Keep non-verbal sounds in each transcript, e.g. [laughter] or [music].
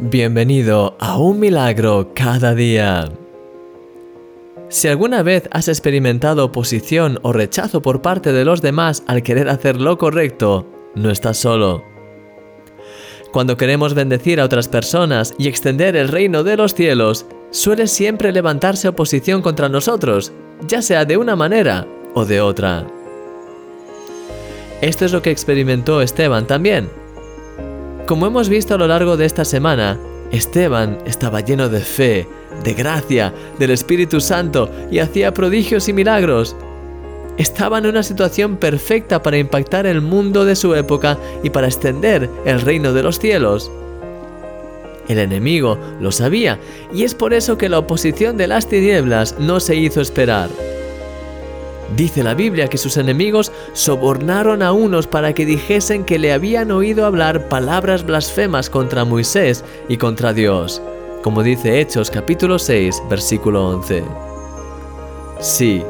Bienvenido a un milagro cada día. Si alguna vez has experimentado oposición o rechazo por parte de los demás al querer hacer lo correcto, no estás solo. Cuando queremos bendecir a otras personas y extender el reino de los cielos, suele siempre levantarse oposición contra nosotros, ya sea de una manera o de otra. Esto es lo que experimentó Esteban también. Como hemos visto a lo largo de esta semana, Esteban estaba lleno de fe, de gracia, del Espíritu Santo y hacía prodigios y milagros. Estaba en una situación perfecta para impactar el mundo de su época y para extender el reino de los cielos. El enemigo lo sabía y es por eso que la oposición de las tinieblas no se hizo esperar. Dice la Biblia que sus enemigos sobornaron a unos para que dijesen que le habían oído hablar palabras blasfemas contra Moisés y contra Dios, como dice Hechos capítulo 6, versículo 11. Sí,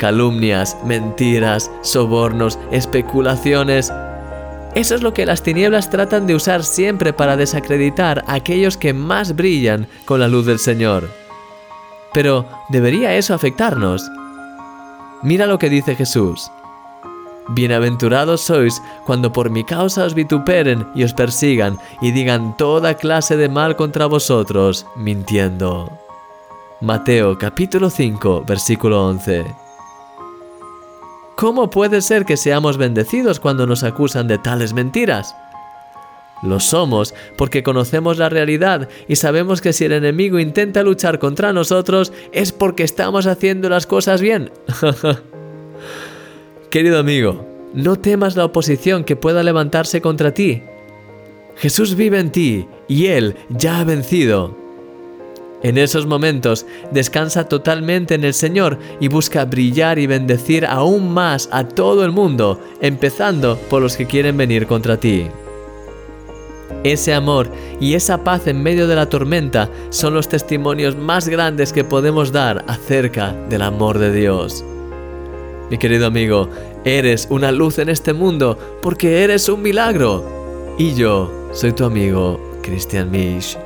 calumnias, mentiras, sobornos, especulaciones. Eso es lo que las tinieblas tratan de usar siempre para desacreditar a aquellos que más brillan con la luz del Señor. Pero, ¿debería eso afectarnos? Mira lo que dice Jesús. Bienaventurados sois cuando por mi causa os vituperen y os persigan y digan toda clase de mal contra vosotros, mintiendo. Mateo capítulo 5, versículo 11. ¿Cómo puede ser que seamos bendecidos cuando nos acusan de tales mentiras? Lo somos porque conocemos la realidad y sabemos que si el enemigo intenta luchar contra nosotros es porque estamos haciendo las cosas bien. [laughs] Querido amigo, no temas la oposición que pueda levantarse contra ti. Jesús vive en ti y Él ya ha vencido. En esos momentos descansa totalmente en el Señor y busca brillar y bendecir aún más a todo el mundo, empezando por los que quieren venir contra ti. Ese amor y esa paz en medio de la tormenta son los testimonios más grandes que podemos dar acerca del amor de Dios. Mi querido amigo, eres una luz en este mundo porque eres un milagro. Y yo soy tu amigo, Christian Misch.